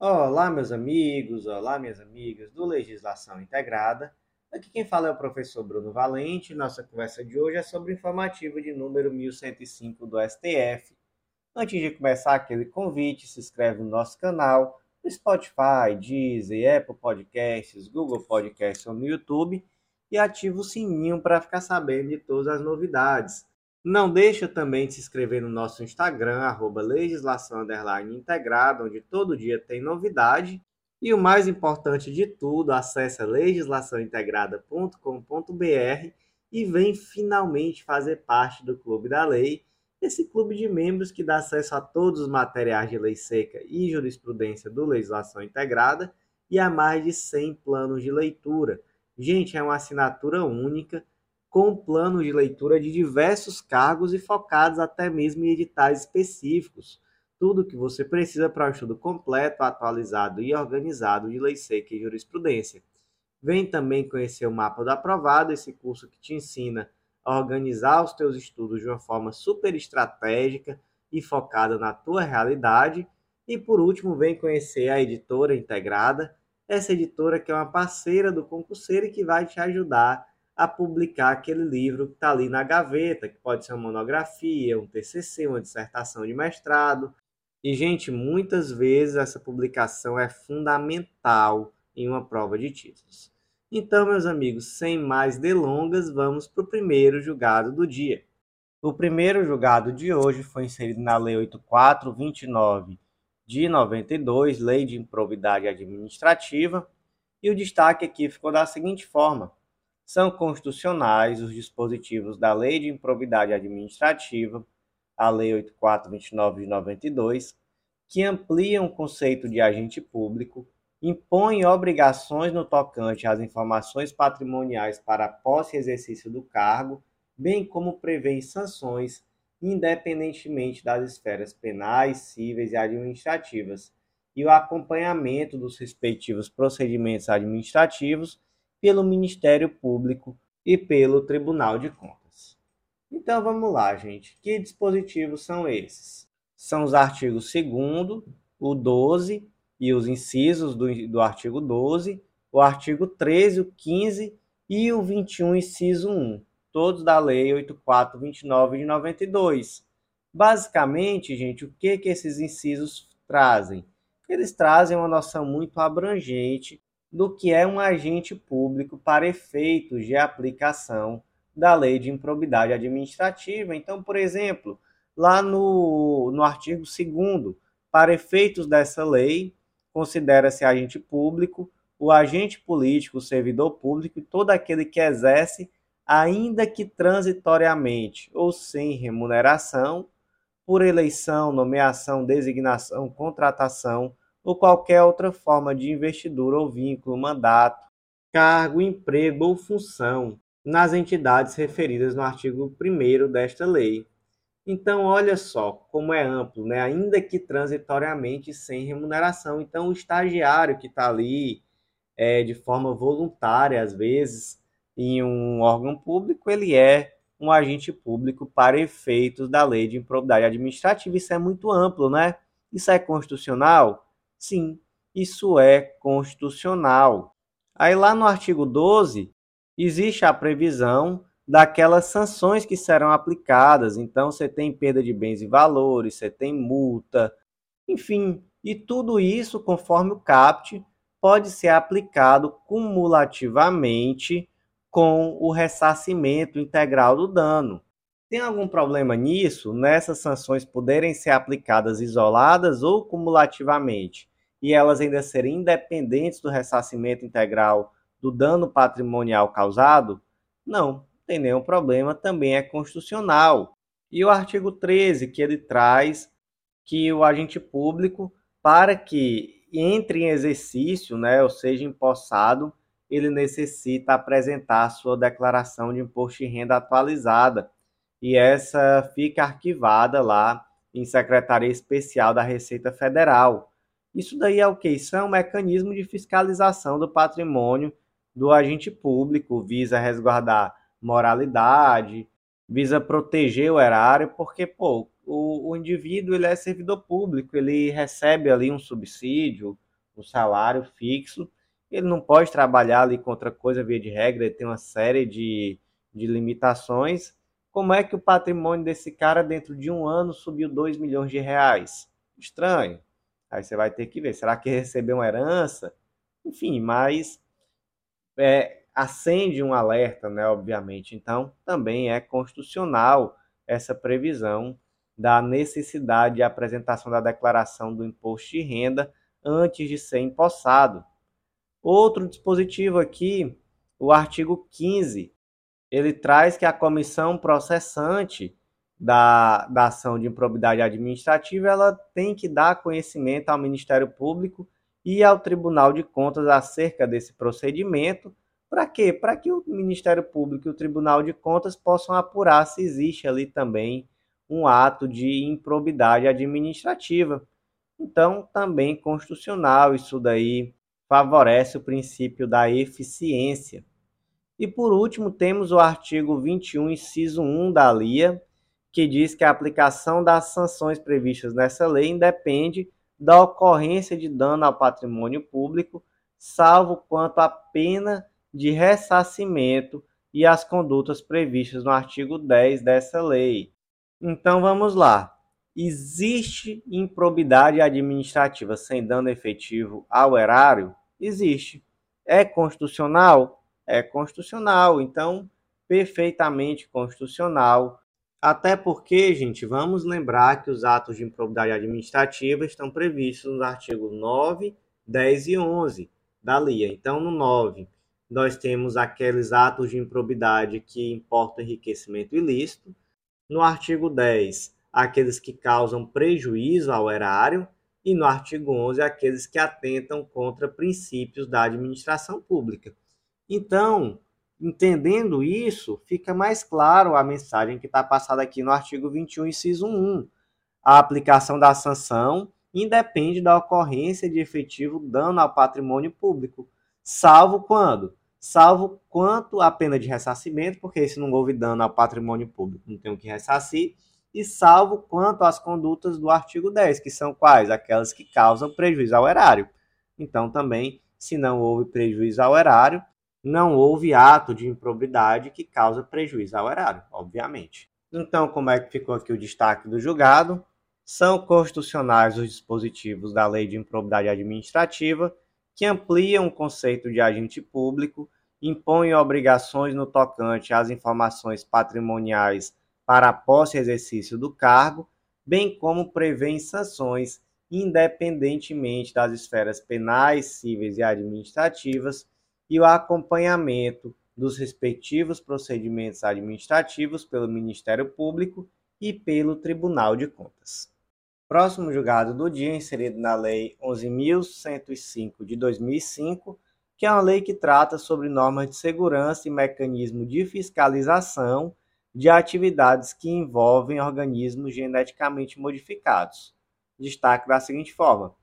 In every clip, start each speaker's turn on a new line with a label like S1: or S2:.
S1: Olá, meus amigos, olá, minhas amigas do Legislação Integrada. Aqui quem fala é o professor Bruno Valente. Nossa conversa de hoje é sobre o informativo de número 1105 do STF. Antes de começar aquele convite, se inscreve no nosso canal, no Spotify, Deezer, Apple Podcasts, Google Podcasts ou no YouTube e ativa o sininho para ficar sabendo de todas as novidades. Não deixa também de se inscrever no nosso Instagram, arroba legislação integrada, onde todo dia tem novidade. E o mais importante de tudo, acesse legislaçãointegrada.com.br e vem finalmente fazer parte do Clube da Lei, esse clube de membros que dá acesso a todos os materiais de lei seca e jurisprudência do Legislação Integrada e a mais de 100 planos de leitura. Gente, é uma assinatura única com plano de leitura de diversos cargos e focados até mesmo em editais específicos. Tudo o que você precisa para um estudo completo, atualizado e organizado de lei seca e jurisprudência. Vem também conhecer o Mapa do Aprovado, esse curso que te ensina a organizar os teus estudos de uma forma super estratégica e focada na tua realidade. E por último, vem conhecer a editora integrada, essa editora que é uma parceira do concurseiro e que vai te ajudar a publicar aquele livro que está ali na gaveta, que pode ser uma monografia, um TCC, uma dissertação de mestrado. E, gente, muitas vezes essa publicação é fundamental em uma prova de títulos. Então, meus amigos, sem mais delongas, vamos para o primeiro julgado do dia. O primeiro julgado de hoje foi inserido na Lei 8429 de 92, Lei de Improbidade Administrativa, e o destaque aqui ficou da seguinte forma: são constitucionais os dispositivos da Lei de Improbidade Administrativa, a Lei 8429 de 92, que ampliam o conceito de agente público, impõem obrigações no tocante às informações patrimoniais para posse e exercício do cargo, bem como prevêem sanções independentemente das esferas penais, cíveis e administrativas, e o acompanhamento dos respectivos procedimentos administrativos pelo Ministério Público e pelo Tribunal de Contas. Então vamos lá, gente. Que dispositivos são esses? São os artigos 2, o 12 e os incisos do, do artigo 12, o artigo 13, o 15 e o 21, inciso 1, todos da Lei 8429 de 92. Basicamente, gente, o que, que esses incisos trazem? Eles trazem uma noção muito abrangente do que é um agente público para efeitos de aplicação da lei de improbidade administrativa. Então, por exemplo, lá no, no artigo 2, para efeitos dessa lei, considera-se agente público o agente político, o servidor público e todo aquele que exerce, ainda que transitoriamente ou sem remuneração, por eleição, nomeação, designação, contratação ou qualquer outra forma de investidura ou vínculo, mandato, cargo, emprego ou função nas entidades referidas no artigo 1 desta lei. Então, olha só como é amplo, né? ainda que transitoriamente sem remuneração. Então, o estagiário que está ali é, de forma voluntária, às vezes, em um órgão público, ele é um agente público para efeitos da lei de improbidade administrativa. Isso é muito amplo, né? Isso é constitucional? Sim, isso é constitucional. Aí lá no artigo 12 existe a previsão daquelas sanções que serão aplicadas. Então você tem perda de bens e valores, você tem multa, enfim, e tudo isso, conforme o CAPT, pode ser aplicado cumulativamente com o ressarcimento integral do dano. Tem algum problema nisso, nessas sanções poderem ser aplicadas isoladas ou cumulativamente, e elas ainda serem independentes do ressarcimento integral do dano patrimonial causado? Não, tem nenhum problema, também é constitucional. E o artigo 13, que ele traz que o agente público, para que entre em exercício, né, ou seja, empossado, ele necessita apresentar sua declaração de imposto de renda atualizada e essa fica arquivada lá em Secretaria Especial da Receita Federal. Isso daí é o que? Isso é um mecanismo de fiscalização do patrimônio do agente público, visa resguardar moralidade, visa proteger o erário, porque pô, o, o indivíduo ele é servidor público, ele recebe ali um subsídio, o salário fixo, ele não pode trabalhar ali com outra coisa via de regra, ele tem uma série de, de limitações. Como é que o patrimônio desse cara dentro de um ano subiu 2 milhões de reais? Estranho. Aí você vai ter que ver, será que recebeu uma herança? Enfim, mas é, acende um alerta, né, obviamente. Então, também é constitucional essa previsão da necessidade de apresentação da declaração do imposto de renda antes de ser empossado. Outro dispositivo aqui, o artigo 15, ele traz que a comissão processante da, da ação de improbidade administrativa ela tem que dar conhecimento ao Ministério Público e ao Tribunal de Contas acerca desse procedimento. Para quê? Para que o Ministério Público e o Tribunal de Contas possam apurar se existe ali também um ato de improbidade administrativa. Então, também constitucional, isso daí favorece o princípio da eficiência. E por último, temos o artigo 21, inciso 1 da LIA, que diz que a aplicação das sanções previstas nessa lei independe da ocorrência de dano ao patrimônio público, salvo quanto à pena de ressarcimento e as condutas previstas no artigo 10 dessa lei. Então vamos lá. Existe improbidade administrativa sem dano efetivo ao erário? Existe. É constitucional? É constitucional. Então, perfeitamente constitucional. Até porque, gente, vamos lembrar que os atos de improbidade administrativa estão previstos nos artigos 9, 10 e 11 da LIA. Então, no 9, nós temos aqueles atos de improbidade que importam enriquecimento ilícito. No artigo 10, aqueles que causam prejuízo ao erário. E no artigo 11, aqueles que atentam contra princípios da administração pública. Então, entendendo isso, fica mais claro a mensagem que está passada aqui no artigo 21, inciso 1. A aplicação da sanção independe da ocorrência de efetivo dano ao patrimônio público, salvo quando? salvo quanto à pena de ressarcimento, porque se não houve dano ao patrimônio público, não tem o que ressarcir, e salvo quanto às condutas do artigo 10, que são quais? Aquelas que causam prejuízo ao erário. Então, também, se não houve prejuízo ao erário, não houve ato de improbidade que causa prejuízo ao erário, obviamente. Então, como é que ficou aqui o destaque do julgado? São constitucionais os dispositivos da Lei de Improbidade Administrativa que ampliam o conceito de agente público, impõem obrigações no tocante às informações patrimoniais para a posse e exercício do cargo, bem como prevêem sanções independentemente das esferas penais, cíveis e administrativas e o acompanhamento dos respectivos procedimentos administrativos pelo Ministério Público e pelo Tribunal de Contas. Próximo julgado do dia, inserido na Lei 11.105 de 2005, que é uma lei que trata sobre normas de segurança e mecanismo de fiscalização de atividades que envolvem organismos geneticamente modificados. Destaque da seguinte forma: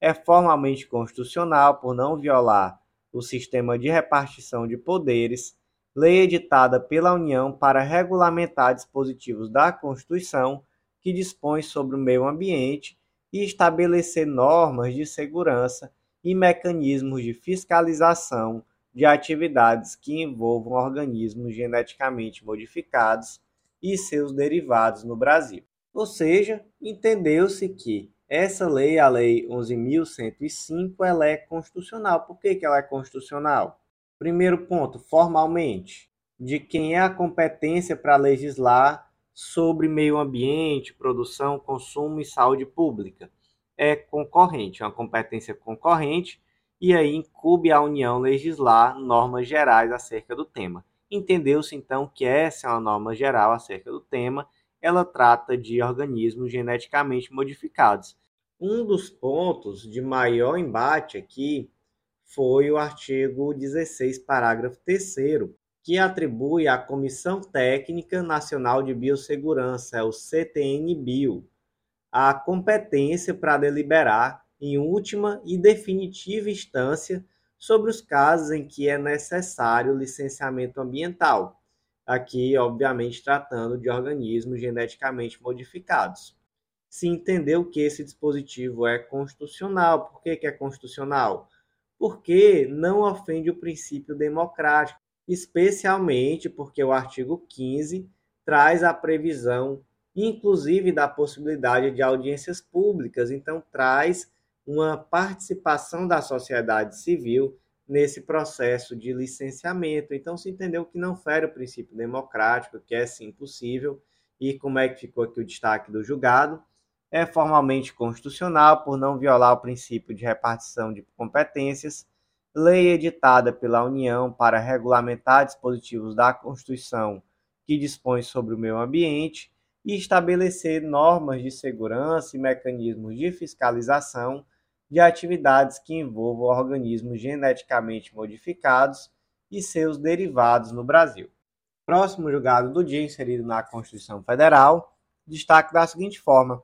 S1: é formalmente constitucional por não violar o sistema de repartição de poderes, lei editada pela União para regulamentar dispositivos da Constituição que dispõe sobre o meio ambiente e estabelecer normas de segurança e mecanismos de fiscalização de atividades que envolvam organismos geneticamente modificados e seus derivados no Brasil. Ou seja, entendeu-se que essa lei, a Lei 11.105, ela é constitucional. Por que, que ela é constitucional? Primeiro ponto, formalmente, de quem é a competência para legislar sobre meio ambiente, produção, consumo e saúde pública. É concorrente, é uma competência concorrente, e aí incube a União legislar normas gerais acerca do tema. Entendeu-se então que essa é uma norma geral acerca do tema, ela trata de organismos geneticamente modificados. Um dos pontos de maior embate aqui foi o artigo 16, parágrafo 3 que atribui à Comissão Técnica Nacional de Biossegurança, o CTN-Bio, a competência para deliberar em última e definitiva instância sobre os casos em que é necessário licenciamento ambiental. Aqui, obviamente, tratando de organismos geneticamente modificados. se entendeu que esse dispositivo é constitucional. Por que, que é constitucional? Porque não ofende o princípio democrático, especialmente porque o artigo 15 traz a previsão, inclusive, da possibilidade de audiências públicas, então traz uma participação da sociedade civil nesse processo de licenciamento. Então se entendeu que não fere o princípio democrático, que é sim possível, e como é que ficou aqui o destaque do julgado? É formalmente constitucional por não violar o princípio de repartição de competências, lei editada pela União para regulamentar dispositivos da Constituição que dispõe sobre o meio ambiente e estabelecer normas de segurança e mecanismos de fiscalização de atividades que envolvam organismos geneticamente modificados e seus derivados no Brasil. Próximo julgado do dia, inserido na Constituição Federal, destaque da seguinte forma: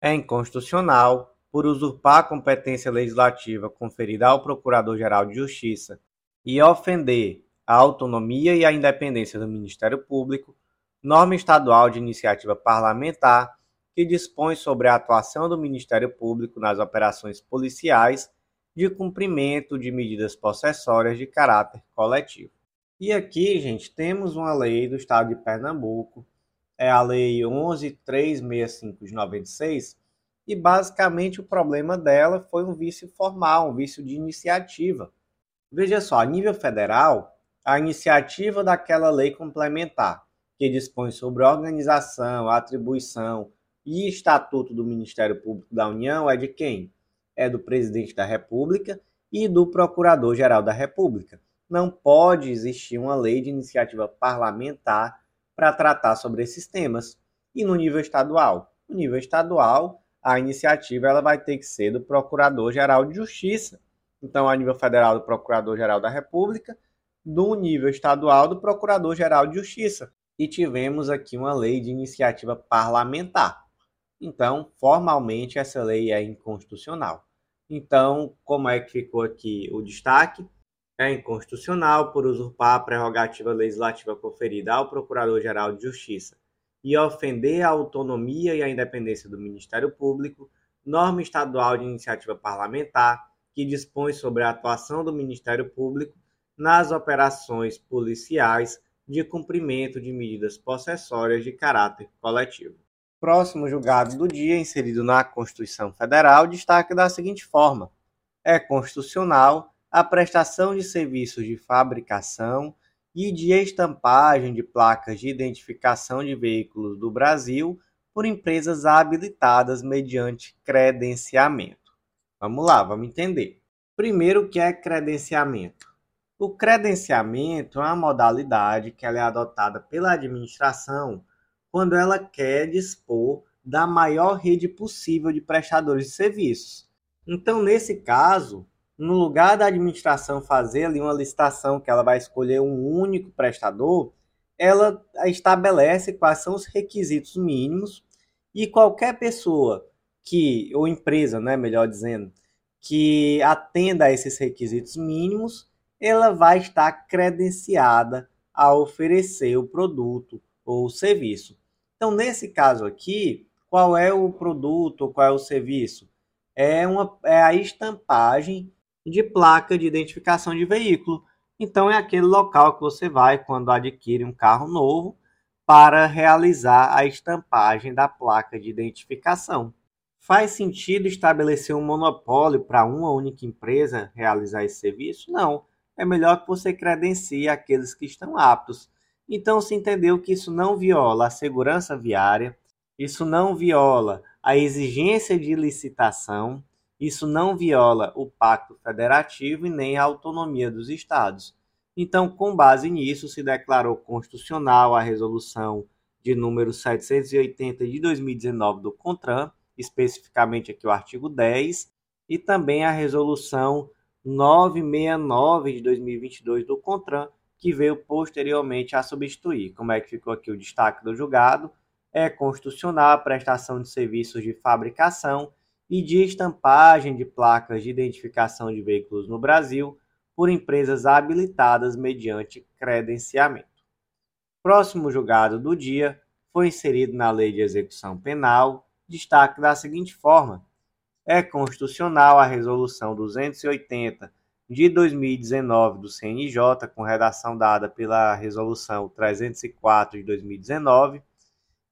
S1: é inconstitucional, por usurpar a competência legislativa conferida ao Procurador-Geral de Justiça e ofender a autonomia e a independência do Ministério Público, norma estadual de iniciativa parlamentar que dispõe sobre a atuação do Ministério Público nas operações policiais de cumprimento de medidas possessórias de caráter coletivo. E aqui, gente, temos uma lei do Estado de Pernambuco, é a Lei 11.365 de 96, e basicamente o problema dela foi um vício formal, um vício de iniciativa. Veja só, a nível federal, a iniciativa daquela lei complementar, que dispõe sobre organização, atribuição, e estatuto do Ministério Público da União é de quem? É do presidente da República e do Procurador-Geral da República. Não pode existir uma lei de iniciativa parlamentar para tratar sobre esses temas. E no nível estadual? No nível estadual, a iniciativa ela vai ter que ser do Procurador-Geral de Justiça. Então, a nível federal, do Procurador-Geral da República, no nível estadual, do Procurador-Geral de Justiça. E tivemos aqui uma lei de iniciativa parlamentar. Então, formalmente, essa lei é inconstitucional. Então, como é que ficou aqui o destaque? É inconstitucional por usurpar a prerrogativa legislativa conferida ao Procurador-Geral de Justiça e ofender a autonomia e a independência do Ministério Público, norma estadual de iniciativa parlamentar que dispõe sobre a atuação do Ministério Público nas operações policiais de cumprimento de medidas possessórias de caráter coletivo. Próximo julgado do dia, inserido na Constituição Federal, destaca da seguinte forma: é constitucional a prestação de serviços de fabricação e de estampagem de placas de identificação de veículos do Brasil por empresas habilitadas mediante credenciamento. Vamos lá, vamos entender. Primeiro, o que é credenciamento? O credenciamento é uma modalidade que é adotada pela administração quando ela quer dispor da maior rede possível de prestadores de serviços. Então, nesse caso, no lugar da administração fazer ali uma licitação que ela vai escolher um único prestador, ela estabelece quais são os requisitos mínimos e qualquer pessoa que ou empresa, né, melhor dizendo, que atenda a esses requisitos mínimos, ela vai estar credenciada a oferecer o produto ou o serviço. Então, nesse caso aqui, qual é o produto, qual é o serviço? É, uma, é a estampagem de placa de identificação de veículo. Então, é aquele local que você vai quando adquire um carro novo para realizar a estampagem da placa de identificação. Faz sentido estabelecer um monopólio para uma única empresa realizar esse serviço? Não. É melhor que você credencie aqueles que estão aptos. Então se entendeu que isso não viola a segurança viária, isso não viola a exigência de licitação, isso não viola o Pacto Federativo e nem a autonomia dos Estados. Então, com base nisso, se declarou constitucional a resolução de número 780 de 2019 do CONTRAN, especificamente aqui o artigo 10, e também a resolução 969 de 2022 do CONTRAN, que veio posteriormente a substituir. Como é que ficou aqui o destaque do julgado? É constitucional a prestação de serviços de fabricação e de estampagem de placas de identificação de veículos no Brasil por empresas habilitadas mediante credenciamento. Próximo julgado do dia foi inserido na Lei de Execução Penal, destaque da seguinte forma: é constitucional a Resolução 280 de 2019 do CNJ, com redação dada pela Resolução 304 de 2019,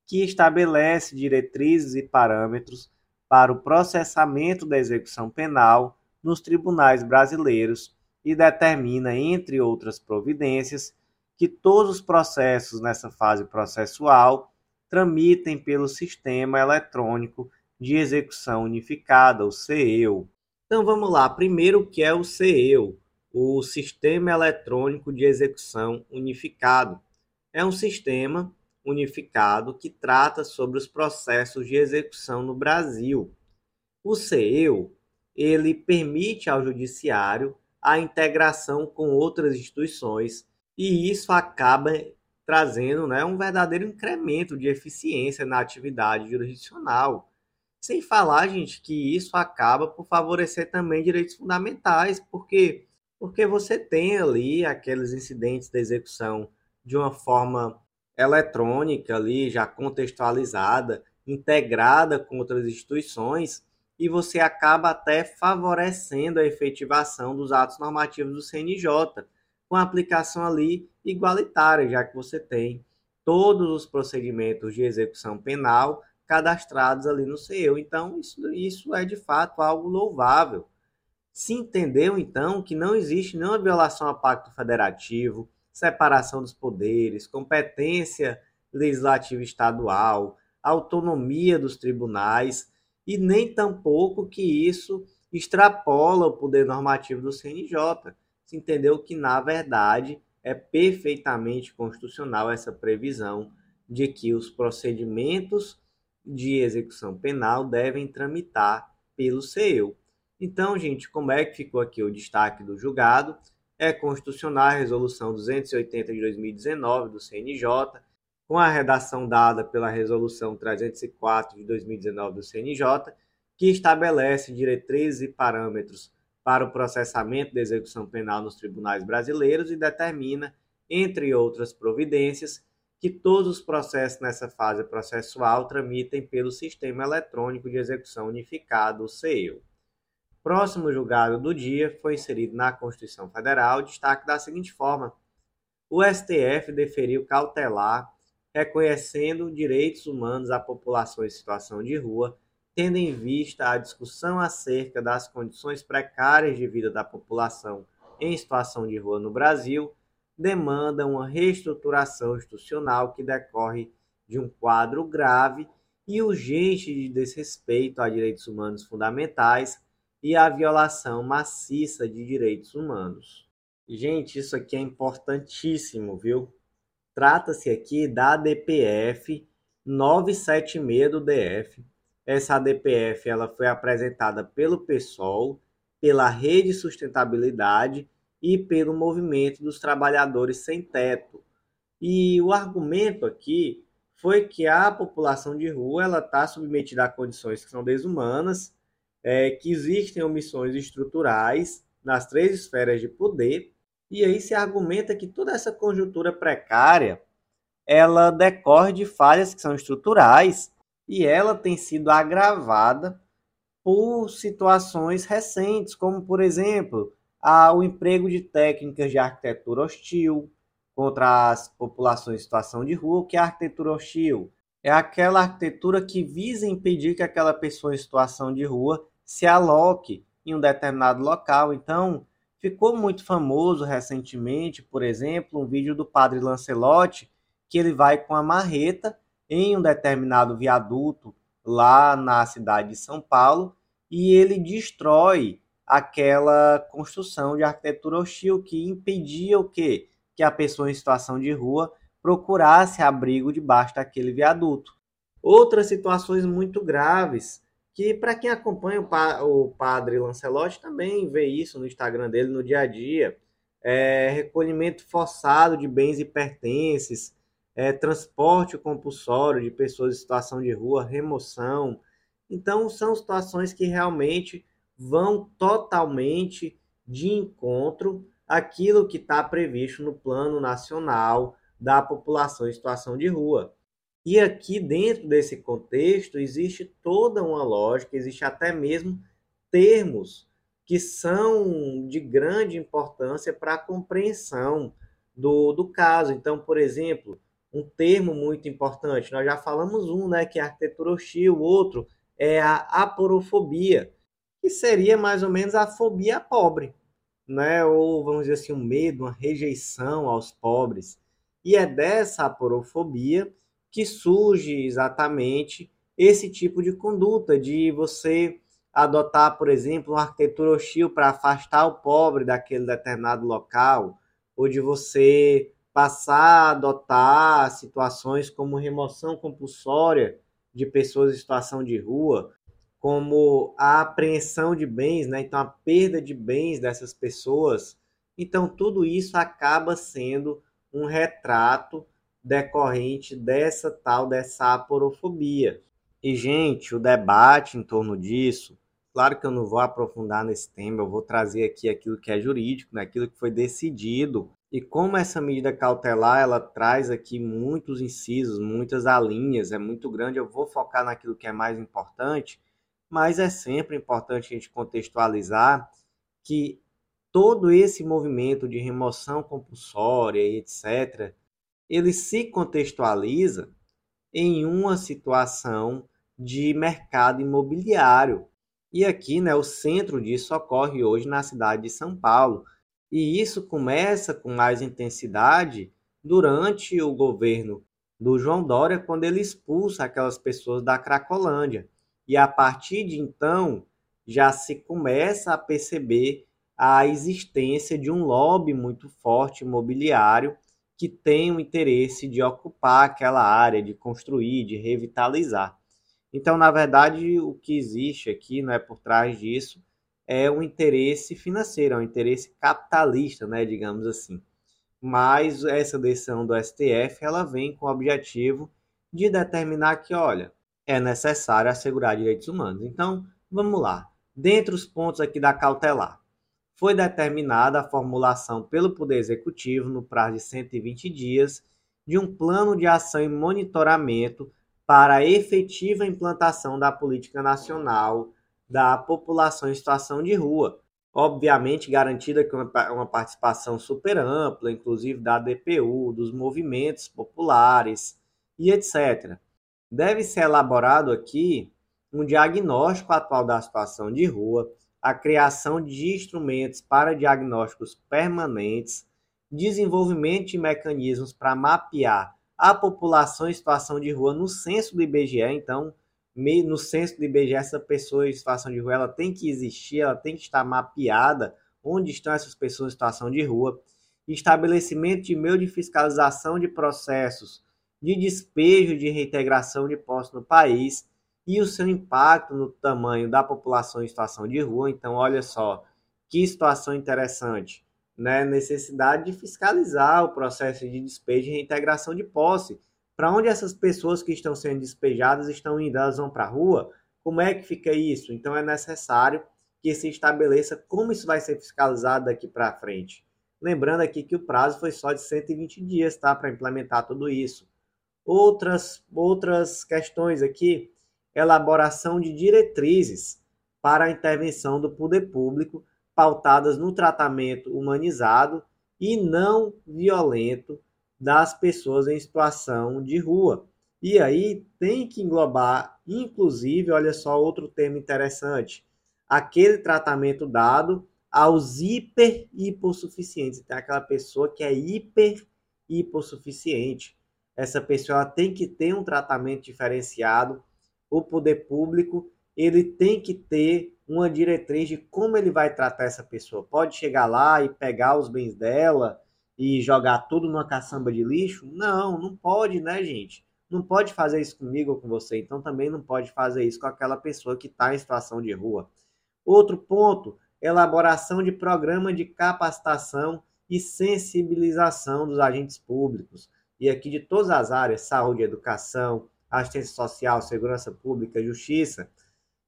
S1: que estabelece diretrizes e parâmetros para o processamento da execução penal nos tribunais brasileiros e determina, entre outras providências, que todos os processos nessa fase processual tramitem pelo Sistema Eletrônico de Execução Unificada, o CEU. Então vamos lá, primeiro o que é o CEU, o Sistema Eletrônico de Execução Unificado. É um sistema unificado que trata sobre os processos de execução no Brasil. O CEU, ele permite ao judiciário a integração com outras instituições e isso acaba trazendo né, um verdadeiro incremento de eficiência na atividade jurisdicional. Sem falar, gente, que isso acaba por favorecer também direitos fundamentais, porque porque você tem ali aqueles incidentes da execução de uma forma eletrônica ali, já contextualizada, integrada com outras instituições, e você acaba até favorecendo a efetivação dos atos normativos do CNJ, com aplicação ali igualitária, já que você tem todos os procedimentos de execução penal cadastrados ali no CEU. Então, isso, isso é de fato algo louvável. Se entendeu, então, que não existe nenhuma violação ao Pacto Federativo, separação dos poderes, competência legislativa estadual, autonomia dos tribunais e nem tampouco que isso extrapola o poder normativo do CNJ. Se entendeu que, na verdade, é perfeitamente constitucional essa previsão de que os procedimentos de execução penal devem tramitar pelo CEU. Então, gente, como é que ficou aqui o destaque do julgado? é constitucional a Resolução 280 de 2019 do CNJ, com a redação dada pela Resolução 304 de 2019 do CNJ, que estabelece diretrizes e parâmetros para o processamento da execução penal nos tribunais brasileiros e determina, entre outras providências, que todos os processos nessa fase processual tramitem pelo Sistema Eletrônico de Execução Unificado, o CEU. Próximo julgado do dia foi inserido na Constituição Federal destaque da seguinte forma: o STF deferiu cautelar reconhecendo direitos humanos à população em situação de rua, tendo em vista a discussão acerca das condições precárias de vida da população em situação de rua no Brasil, demanda uma reestruturação institucional que decorre de um quadro grave e urgente de desrespeito a direitos humanos fundamentais e a violação maciça de direitos humanos. Gente, isso aqui é importantíssimo, viu? Trata-se aqui da ADPF 976 do DF. Essa ADPF ela foi apresentada pelo PSOL, pela Rede Sustentabilidade e pelo Movimento dos Trabalhadores Sem Teto. E o argumento aqui foi que a população de rua ela está submetida a condições que são desumanas é, que existem omissões estruturais nas três esferas de poder, e aí se argumenta que toda essa conjuntura precária ela decorre de falhas que são estruturais e ela tem sido agravada por situações recentes, como por exemplo, a, o emprego de técnicas de arquitetura hostil contra as populações em situação de rua, que é a arquitetura hostil é aquela arquitetura que visa impedir que aquela pessoa em situação de rua se aloque em um determinado local. Então, ficou muito famoso recentemente, por exemplo, um vídeo do padre Lancelotti, que ele vai com a marreta em um determinado viaduto lá na cidade de São Paulo e ele destrói aquela construção de arquitetura hostil que impedia o quê? Que a pessoa em situação de rua procurasse abrigo debaixo daquele viaduto. Outras situações muito graves que para quem acompanha o, pa o padre Lancelotti também vê isso no Instagram dele no dia a dia. É, recolhimento forçado de bens e pertences, é, transporte compulsório de pessoas em situação de rua, remoção. Então, são situações que realmente vão totalmente de encontro àquilo que está previsto no Plano Nacional da População em Situação de Rua. E aqui, dentro desse contexto, existe toda uma lógica, existe até mesmo termos que são de grande importância para a compreensão do, do caso. Então, por exemplo, um termo muito importante, nós já falamos um, né, que é a arquitetura hostil, o outro é a aporofobia, que seria mais ou menos a fobia pobre, né? ou vamos dizer assim, um medo, uma rejeição aos pobres. E é dessa aporofobia que surge exatamente esse tipo de conduta, de você adotar, por exemplo, uma arquitetura hostil para afastar o pobre daquele determinado local, ou de você passar a adotar situações como remoção compulsória de pessoas em situação de rua, como a apreensão de bens, né? então a perda de bens dessas pessoas. Então, tudo isso acaba sendo um retrato decorrente dessa tal, dessa aporofobia. E, gente, o debate em torno disso Claro que eu não vou aprofundar nesse tema, eu vou trazer aqui aquilo que é jurídico, né, aquilo que foi decidido. E como essa medida cautelar, ela traz aqui muitos incisos, muitas alíneas, é muito grande, eu vou focar naquilo que é mais importante, mas é sempre importante a gente contextualizar que todo esse movimento de remoção compulsória e etc., ele se contextualiza em uma situação de mercado imobiliário, e aqui, né, o centro disso ocorre hoje na cidade de São Paulo. E isso começa com mais intensidade durante o governo do João Dória, quando ele expulsa aquelas pessoas da Cracolândia. E a partir de então, já se começa a perceber a existência de um lobby muito forte imobiliário que tem o interesse de ocupar aquela área, de construir, de revitalizar. Então, na verdade, o que existe aqui, não é por trás disso, é um interesse financeiro, é um interesse capitalista, né, digamos assim. Mas essa decisão do STF, ela vem com o objetivo de determinar que, olha, é necessário assegurar direitos humanos. Então, vamos lá. Dentre os pontos aqui da cautelar, foi determinada a formulação pelo Poder Executivo, no prazo de 120 dias, de um plano de ação e monitoramento para a efetiva implantação da política nacional da população em situação de rua. Obviamente, garantida com uma participação super ampla, inclusive da DPU, dos movimentos populares e etc. Deve ser elaborado aqui um diagnóstico atual da situação de rua, a criação de instrumentos para diagnósticos permanentes, desenvolvimento de mecanismos para mapear a população em situação de rua no censo do IBGE. Então, no censo do IBGE, essa pessoa em situação de rua ela tem que existir, ela tem que estar mapeada onde estão essas pessoas em situação de rua. Estabelecimento de meio de fiscalização de processos de despejo de reintegração de posse no país e o seu impacto no tamanho da população em situação de rua. Então, olha só, que situação interessante né, necessidade de fiscalizar o processo de despejo e reintegração de posse. Para onde essas pessoas que estão sendo despejadas estão indo? Elas vão para a rua? Como é que fica isso? Então é necessário que se estabeleça como isso vai ser fiscalizado daqui para frente. Lembrando aqui que o prazo foi só de 120 dias tá, para implementar tudo isso. Outras, outras questões aqui, elaboração de diretrizes para a intervenção do poder público pautadas no tratamento humanizado e não violento das pessoas em situação de rua. E aí tem que englobar, inclusive, olha só outro termo interessante, aquele tratamento dado aos hiper hipossuficientes. Tem aquela pessoa que é hiper hipossuficiente. Essa pessoa tem que ter um tratamento diferenciado. O poder público ele tem que ter uma diretriz de como ele vai tratar essa pessoa. Pode chegar lá e pegar os bens dela e jogar tudo numa caçamba de lixo? Não, não pode, né, gente? Não pode fazer isso comigo ou com você, então também não pode fazer isso com aquela pessoa que está em situação de rua. Outro ponto, elaboração de programa de capacitação e sensibilização dos agentes públicos. E aqui de todas as áreas, saúde, educação, assistência social, segurança pública, justiça,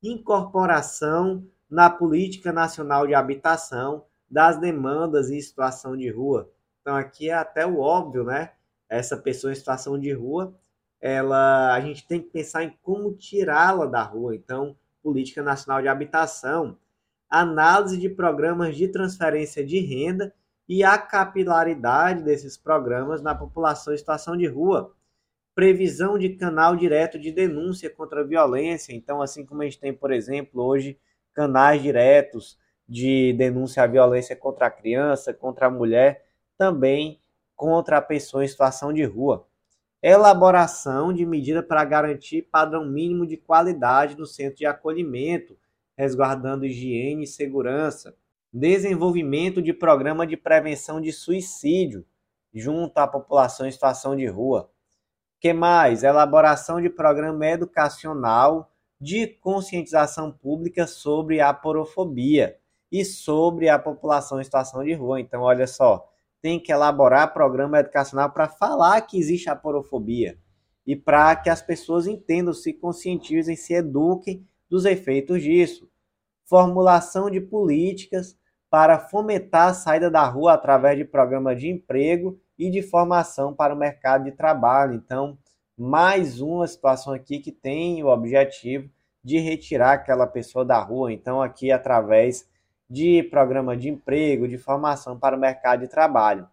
S1: incorporação na política nacional de habitação das demandas em situação de rua. Então aqui é até o óbvio, né? Essa pessoa em situação de rua, ela, a gente tem que pensar em como tirá-la da rua. Então, política nacional de habitação, análise de programas de transferência de renda e a capilaridade desses programas na população em situação de rua. Previsão de canal direto de denúncia contra a violência. Então, assim como a gente tem, por exemplo, hoje canais diretos de denúncia à violência contra a criança, contra a mulher, também contra a pessoa em situação de rua. Elaboração de medida para garantir padrão mínimo de qualidade no centro de acolhimento, resguardando higiene e segurança. Desenvolvimento de programa de prevenção de suicídio junto à população em situação de rua. Que mais? Elaboração de programa educacional de conscientização pública sobre a porofobia e sobre a população em situação de rua. Então, olha só, tem que elaborar programa educacional para falar que existe a porofobia e para que as pessoas entendam, se conscientizem, se eduquem dos efeitos disso. Formulação de políticas para fomentar a saída da rua através de programas de emprego e de formação para o mercado de trabalho. Então, mais uma situação aqui que tem o objetivo de retirar aquela pessoa da rua. Então, aqui através de programa de emprego, de formação para o mercado de trabalho.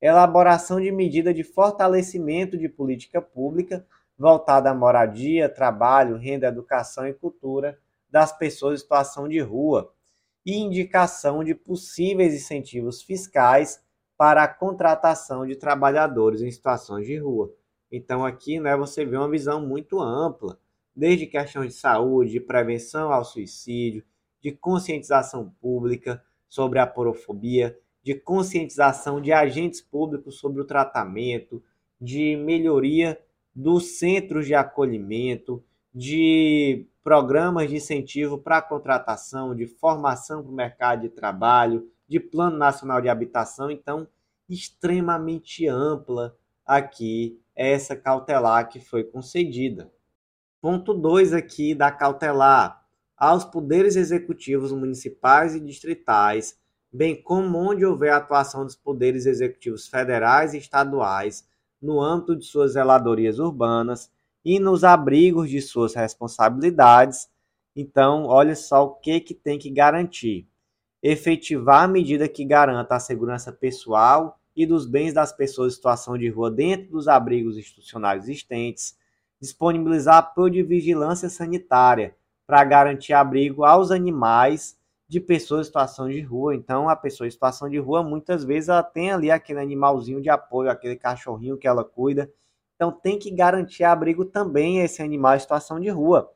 S1: Elaboração de medida de fortalecimento de política pública voltada à moradia, trabalho, renda, educação e cultura das pessoas em situação de rua e indicação de possíveis incentivos fiscais para a contratação de trabalhadores em situações de rua. Então aqui né, você vê uma visão muito ampla, desde questões de saúde, de prevenção ao suicídio, de conscientização pública sobre a porofobia, de conscientização de agentes públicos sobre o tratamento, de melhoria dos centros de acolhimento, de programas de incentivo para a contratação, de formação para o mercado de trabalho, de Plano Nacional de Habitação. Então, extremamente ampla aqui essa cautelar que foi concedida. Ponto 2 aqui da cautelar aos poderes executivos municipais e distritais, bem como onde houver atuação dos poderes executivos federais e estaduais no âmbito de suas zeladorias urbanas e nos abrigos de suas responsabilidades. Então, olha só o que, que tem que garantir. Efetivar a medida que garanta a segurança pessoal e dos bens das pessoas em situação de rua dentro dos abrigos institucionais existentes, disponibilizar apoio de vigilância sanitária, para garantir abrigo aos animais de pessoas em situação de rua. Então, a pessoa em situação de rua, muitas vezes, ela tem ali aquele animalzinho de apoio, aquele cachorrinho que ela cuida. Então, tem que garantir abrigo também a esse animal em situação de rua.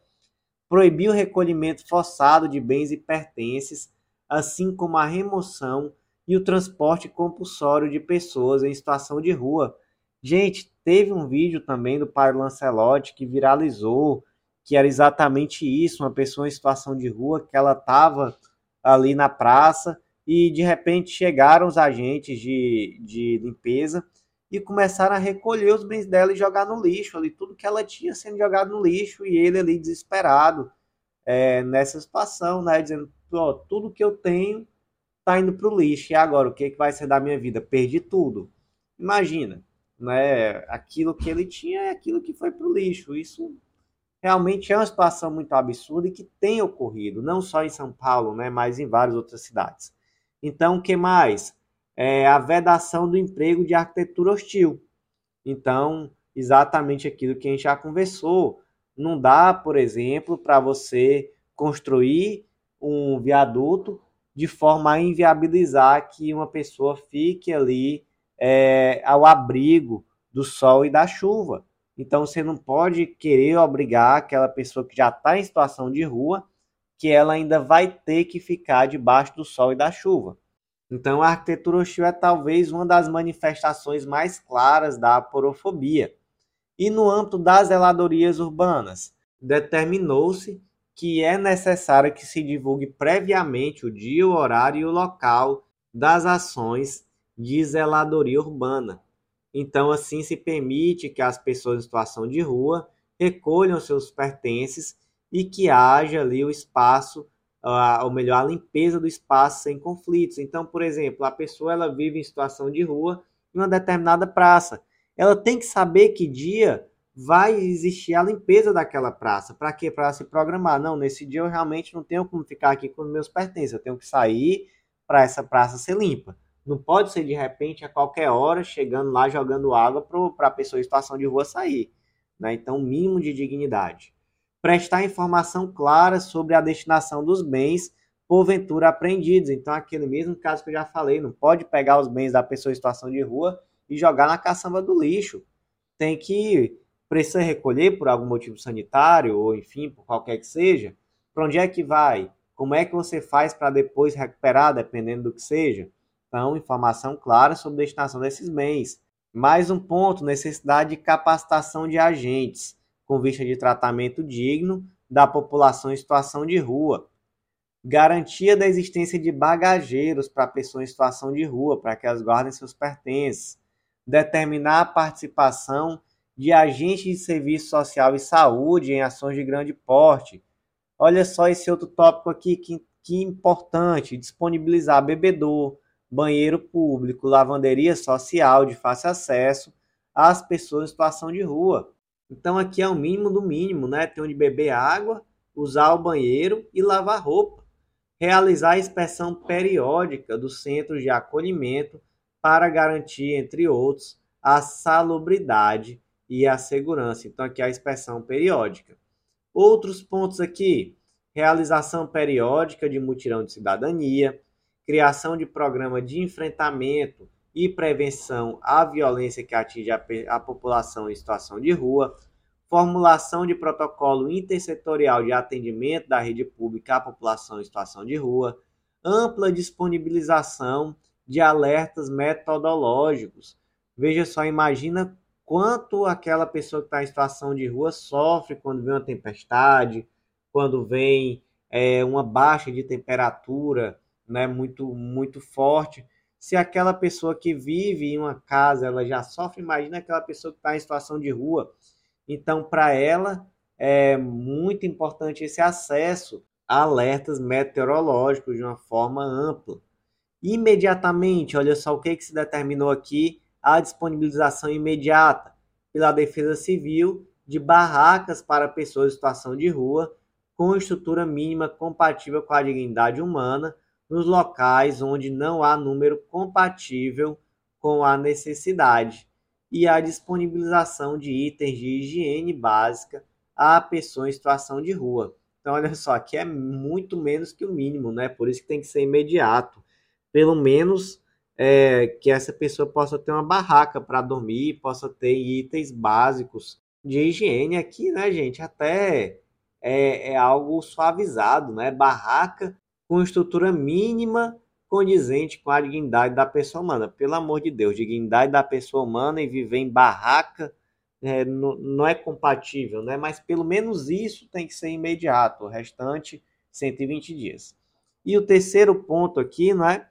S1: Proibir o recolhimento forçado de bens e pertences, assim como a remoção e o transporte compulsório de pessoas em situação de rua. Gente, teve um vídeo também do Pai Lancelotti que viralizou que era exatamente isso, uma pessoa em situação de rua, que ela estava ali na praça e de repente chegaram os agentes de, de limpeza e começaram a recolher os bens dela e jogar no lixo ali, tudo que ela tinha sendo jogado no lixo e ele ali desesperado é, nessa situação, né, dizendo, tudo que eu tenho está indo para o lixo e agora o que, que vai ser da minha vida? Perdi tudo. Imagina, né, aquilo que ele tinha é aquilo que foi para o lixo, isso realmente é uma situação muito absurda e que tem ocorrido, não só em São Paulo, né, mas em várias outras cidades. Então, o que mais? É a vedação do emprego de arquitetura hostil. Então, exatamente aquilo que a gente já conversou. Não dá, por exemplo, para você construir um viaduto de forma a inviabilizar que uma pessoa fique ali é, ao abrigo do sol e da chuva. Então você não pode querer obrigar aquela pessoa que já está em situação de rua que ela ainda vai ter que ficar debaixo do sol e da chuva. Então a arquitetura hostil é talvez uma das manifestações mais claras da aporofobia. E no âmbito das zeladorias urbanas, determinou-se que é necessário que se divulgue previamente o dia, o horário e o local das ações de zeladoria urbana, então, assim se permite que as pessoas em situação de rua recolham seus pertences e que haja ali o espaço, uh, ou melhor, a limpeza do espaço sem conflitos. Então, por exemplo, a pessoa ela vive em situação de rua em uma determinada praça. Ela tem que saber que dia vai existir a limpeza daquela praça. Para quê? Para se programar. Não, nesse dia eu realmente não tenho como ficar aqui com meus pertences. Eu tenho que sair para essa praça ser limpa. Não pode ser de repente a qualquer hora chegando lá jogando água para a pessoa em situação de rua sair. Né? Então, mínimo de dignidade. Prestar informação clara sobre a destinação dos bens porventura apreendidos. Então, aquele mesmo caso que eu já falei, não pode pegar os bens da pessoa em situação de rua e jogar na caçamba do lixo. Tem que precisa recolher por algum motivo sanitário ou enfim, por qualquer que seja. Para onde é que vai? Como é que você faz para depois recuperar, dependendo do que seja? Então, informação clara sobre a destinação desses bens. Mais um ponto, necessidade de capacitação de agentes, com vista de tratamento digno da população em situação de rua. Garantia da existência de bagageiros para pessoas em situação de rua, para que elas guardem seus pertences. Determinar a participação de agentes de serviço social e saúde em ações de grande porte. Olha só esse outro tópico aqui que, que importante: disponibilizar bebedor, banheiro público, lavanderia social de fácil acesso às pessoas em situação de rua. Então aqui é o mínimo do mínimo, né? Ter onde beber água, usar o banheiro e lavar roupa. Realizar a inspeção periódica dos centros de acolhimento para garantir, entre outros, a salubridade e a segurança. Então aqui é a inspeção periódica. Outros pontos aqui: realização periódica de mutirão de cidadania, criação de programa de enfrentamento e prevenção à violência que atinge a, a população em situação de rua, formulação de protocolo intersetorial de atendimento da rede pública à população em situação de rua, ampla disponibilização de alertas metodológicos. Veja só, imagina quanto aquela pessoa que está em situação de rua sofre quando vem uma tempestade, quando vem é, uma baixa de temperatura, né, muito, muito forte. Se aquela pessoa que vive em uma casa, ela já sofre, imagina aquela pessoa que está em situação de rua. Então, para ela, é muito importante esse acesso a alertas meteorológicos de uma forma ampla. Imediatamente, olha só o que, que se determinou aqui, a disponibilização imediata pela Defesa Civil de barracas para pessoas em situação de rua com estrutura mínima compatível com a dignidade humana, nos locais onde não há número compatível com a necessidade e a disponibilização de itens de higiene básica a pessoas em situação de rua. Então, olha só, aqui é muito menos que o mínimo, né? Por isso que tem que ser imediato. Pelo menos é, que essa pessoa possa ter uma barraca para dormir, possa ter itens básicos de higiene aqui, né, gente? Até é, é algo suavizado, né? Barraca com estrutura mínima condizente com a dignidade da pessoa humana. Pelo amor de Deus, dignidade da pessoa humana e viver em barraca é, não, não, é compatível, né? mas pelo menos isso tem que ser imediato, o restante 120 dias. E o terceiro ponto aqui, não é?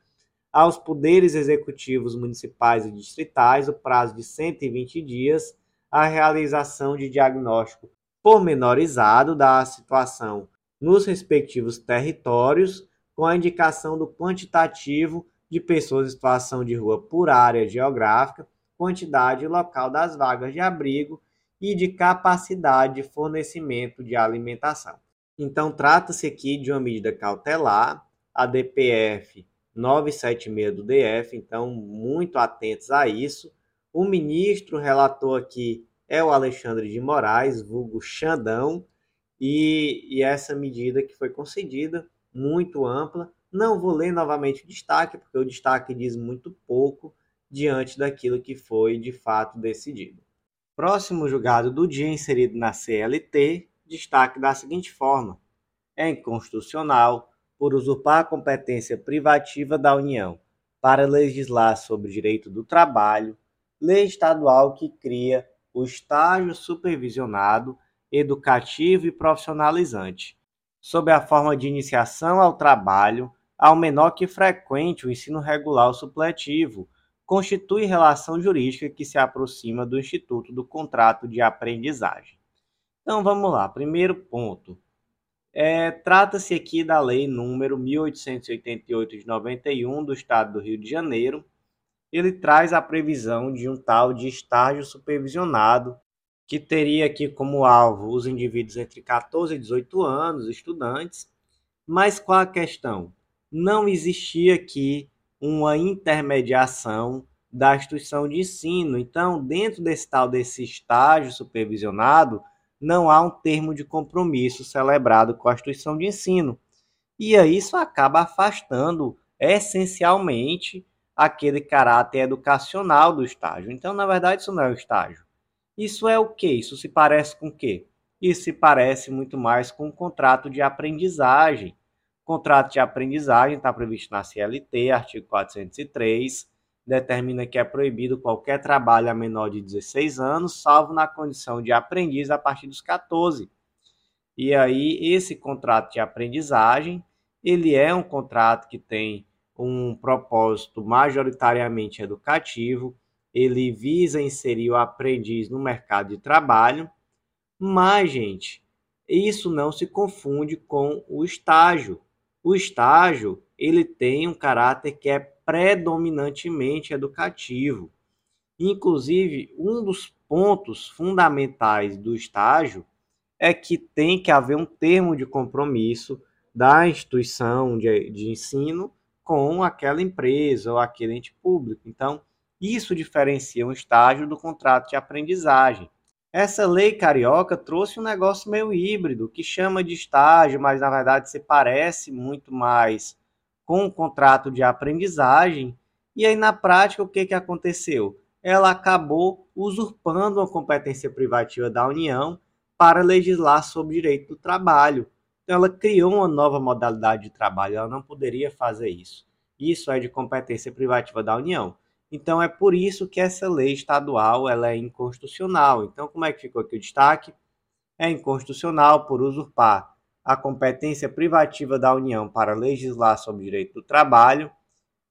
S1: Aos poderes executivos municipais e distritais, o prazo de 120 dias, a realização de diagnóstico pormenorizado da situação nos respectivos territórios com a indicação do quantitativo de pessoas em situação de rua por área geográfica, quantidade local das vagas de abrigo e de capacidade de fornecimento de alimentação. Então, trata-se aqui de uma medida cautelar, a DPF 976 do DF, então, muito atentos a isso. O ministro relator aqui é o Alexandre de Moraes, vulgo Xandão, e, e essa medida que foi concedida muito ampla. Não vou ler novamente o destaque, porque o destaque diz muito pouco diante daquilo que foi de fato decidido. Próximo julgado do dia inserido na CLT, destaque da seguinte forma: é inconstitucional por usurpar a competência privativa da União para legislar sobre direito do trabalho, lei estadual que cria o estágio supervisionado, educativo e profissionalizante, sob a forma de iniciação ao trabalho, ao menor que frequente o ensino regular supletivo, constitui relação jurídica que se aproxima do Instituto do Contrato de Aprendizagem. Então vamos lá, primeiro ponto. É, Trata-se aqui da Lei número 1888 de 91 do Estado do Rio de Janeiro. Ele traz a previsão de um tal de estágio supervisionado que teria aqui como alvo os indivíduos entre 14 e 18 anos, estudantes. Mas qual a questão? Não existia aqui uma intermediação da instituição de ensino. Então, dentro desse tal desse estágio supervisionado, não há um termo de compromisso celebrado com a instituição de ensino. E aí isso acaba afastando essencialmente aquele caráter educacional do estágio. Então, na verdade, isso não é um estágio. Isso é o quê? Isso se parece com o quê? Isso se parece muito mais com um contrato de aprendizagem. Contrato de aprendizagem está previsto na CLT, artigo 403, determina que é proibido qualquer trabalho a menor de 16 anos, salvo na condição de aprendiz a partir dos 14. E aí esse contrato de aprendizagem, ele é um contrato que tem um propósito majoritariamente educativo, ele visa inserir o aprendiz no mercado de trabalho, mas, gente, isso não se confunde com o estágio. O estágio, ele tem um caráter que é predominantemente educativo. Inclusive, um dos pontos fundamentais do estágio é que tem que haver um termo de compromisso da instituição de, de ensino com aquela empresa ou aquele ente público. Então, isso diferencia um estágio do contrato de aprendizagem. Essa lei carioca trouxe um negócio meio híbrido, que chama de estágio, mas na verdade se parece muito mais com o contrato de aprendizagem. E aí, na prática, o que, que aconteceu? Ela acabou usurpando a competência privativa da União para legislar sobre direito do trabalho. Então, ela criou uma nova modalidade de trabalho, ela não poderia fazer isso. Isso é de competência privativa da União. Então, é por isso que essa lei estadual ela é inconstitucional. Então, como é que ficou aqui o destaque? É inconstitucional por usurpar a competência privativa da União para legislar sobre direito do trabalho,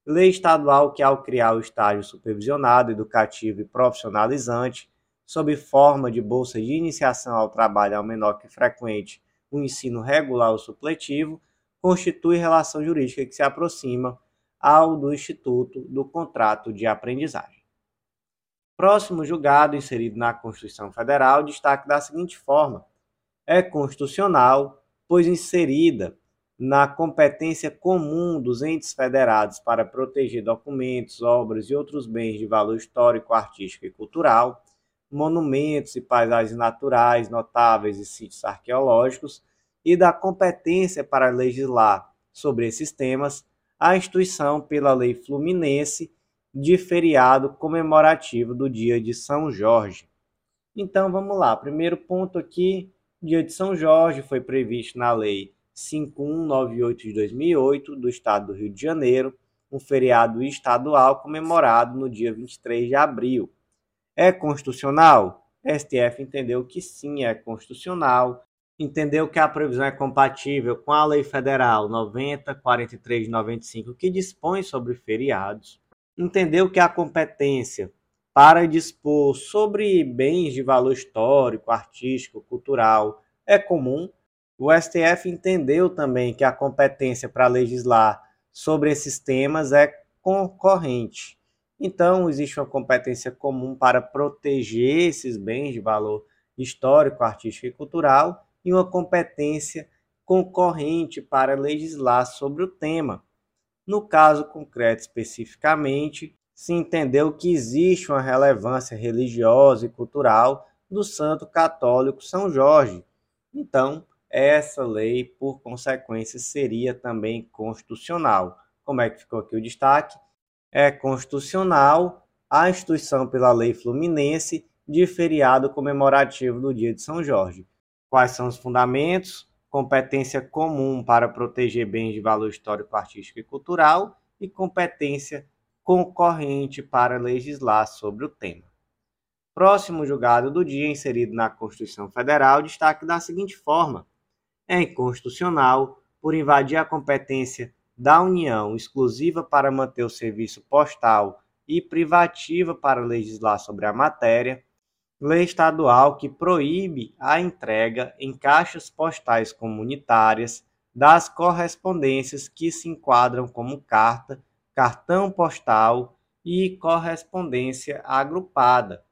S1: lei estadual que, ao criar o estágio supervisionado, educativo e profissionalizante, sob forma de bolsa de iniciação ao trabalho ao menor que frequente o ensino regular ou supletivo, constitui relação jurídica que se aproxima ao do Instituto do Contrato de Aprendizagem. Próximo julgado inserido na Constituição Federal destaque da seguinte forma: é constitucional pois inserida na competência comum dos entes federados para proteger documentos, obras e outros bens de valor histórico, artístico e cultural, monumentos e paisagens naturais notáveis e sítios arqueológicos, e da competência para legislar sobre esses temas, a instituição pela Lei Fluminense de feriado comemorativo do dia de São Jorge. Então vamos lá, primeiro ponto aqui, Dia de São Jorge foi previsto na Lei 5198 de 2008 do Estado do Rio de Janeiro, um feriado estadual comemorado no dia 23 de abril. É constitucional? STF entendeu que sim, é constitucional. Entendeu que a previsão é compatível com a Lei Federal 9043 de 95, que dispõe sobre feriados. Entendeu que a competência para dispor sobre bens de valor histórico, artístico, cultural é comum. O STF entendeu também que a competência para legislar sobre esses temas é concorrente. Então, existe uma competência comum para proteger esses bens de valor histórico, artístico e cultural e uma competência concorrente para legislar sobre o tema. No caso concreto especificamente, se entendeu que existe uma relevância religiosa e cultural do santo católico São Jorge. Então, essa lei, por consequência, seria também constitucional. Como é que ficou aqui o destaque? É constitucional a instituição pela lei fluminense de feriado comemorativo do dia de São Jorge. Quais são os fundamentos? Competência comum para proteger bens de valor histórico, artístico e cultural e competência concorrente para legislar sobre o tema. Próximo julgado do dia, inserido na Constituição Federal, destaque da seguinte forma: é inconstitucional por invadir a competência da União exclusiva para manter o serviço postal e privativa para legislar sobre a matéria, lei estadual que proíbe a entrega em caixas postais comunitárias das correspondências que se enquadram como carta cartão postal e correspondência agrupada.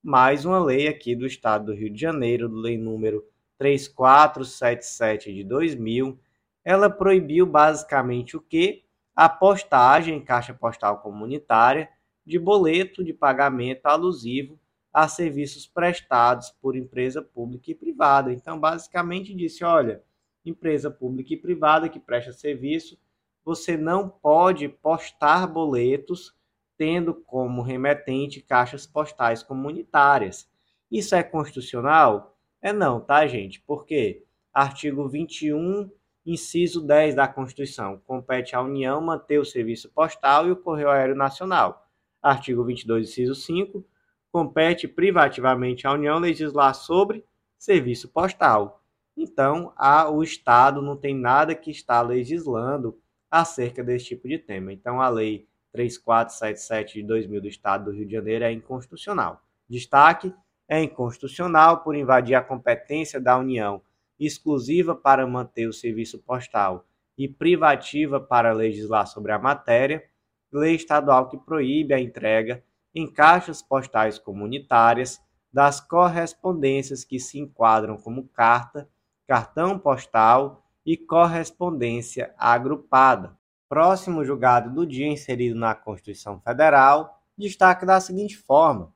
S1: mais uma lei aqui do Estado do Rio de Janeiro, lei número 3477 de 2000, ela proibiu basicamente o que? A postagem em caixa postal comunitária de boleto de pagamento alusivo a serviços prestados por empresa pública e privada. Então, basicamente disse, olha, empresa pública e privada que presta serviço, você não pode postar boletos tendo como remetente caixas postais comunitárias. Isso é constitucional? É não, tá, gente? Por quê? Artigo 21, inciso 10 da Constituição. Compete à União manter o serviço postal e o correio aéreo nacional. Artigo 22, inciso 5. Compete privativamente à União legislar sobre serviço postal. Então, a, o Estado não tem nada que está legislando acerca desse tipo de tema. Então, a lei 3477 de 2000 do Estado do Rio de Janeiro é inconstitucional. Destaque: é inconstitucional por invadir a competência da União exclusiva para manter o serviço postal e privativa para legislar sobre a matéria, lei estadual que proíbe a entrega em caixas postais comunitárias das correspondências que se enquadram como carta, cartão postal e correspondência agrupada. Próximo julgado do dia inserido na Constituição Federal destaca da seguinte forma: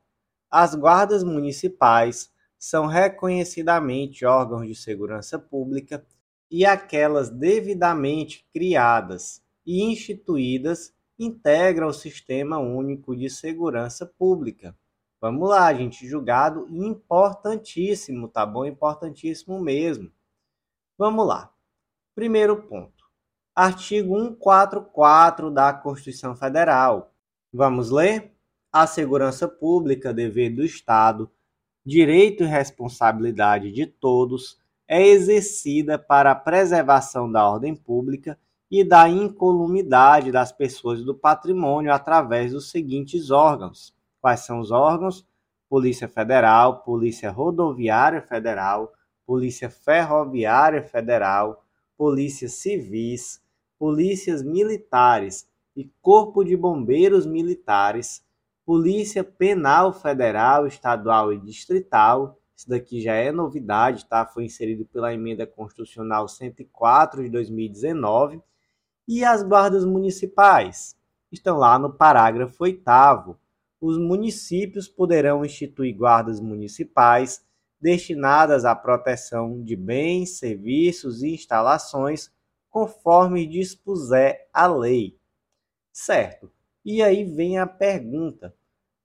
S1: as guardas municipais são reconhecidamente órgãos de segurança pública e aquelas devidamente criadas e instituídas integram o Sistema Único de Segurança Pública. Vamos lá, gente, julgado importantíssimo, tá bom? Importantíssimo mesmo. Vamos lá. Primeiro ponto artigo 144 da Constituição Federal. Vamos ler? A segurança pública, dever do Estado, direito e responsabilidade de todos, é exercida para a preservação da ordem pública e da incolumidade das pessoas e do patrimônio através dos seguintes órgãos. Quais são os órgãos? Polícia Federal, Polícia Rodoviária Federal, Polícia Ferroviária Federal, Polícias Civis, polícias militares e Corpo de Bombeiros Militares, Polícia Penal Federal, Estadual e Distrital. Isso daqui já é novidade, tá? Foi inserido pela Emenda Constitucional 104 de 2019. E as guardas municipais estão lá no parágrafo 8 os municípios poderão instituir guardas municipais destinadas à proteção de bens, serviços e instalações conforme dispuser a lei. Certo. E aí vem a pergunta: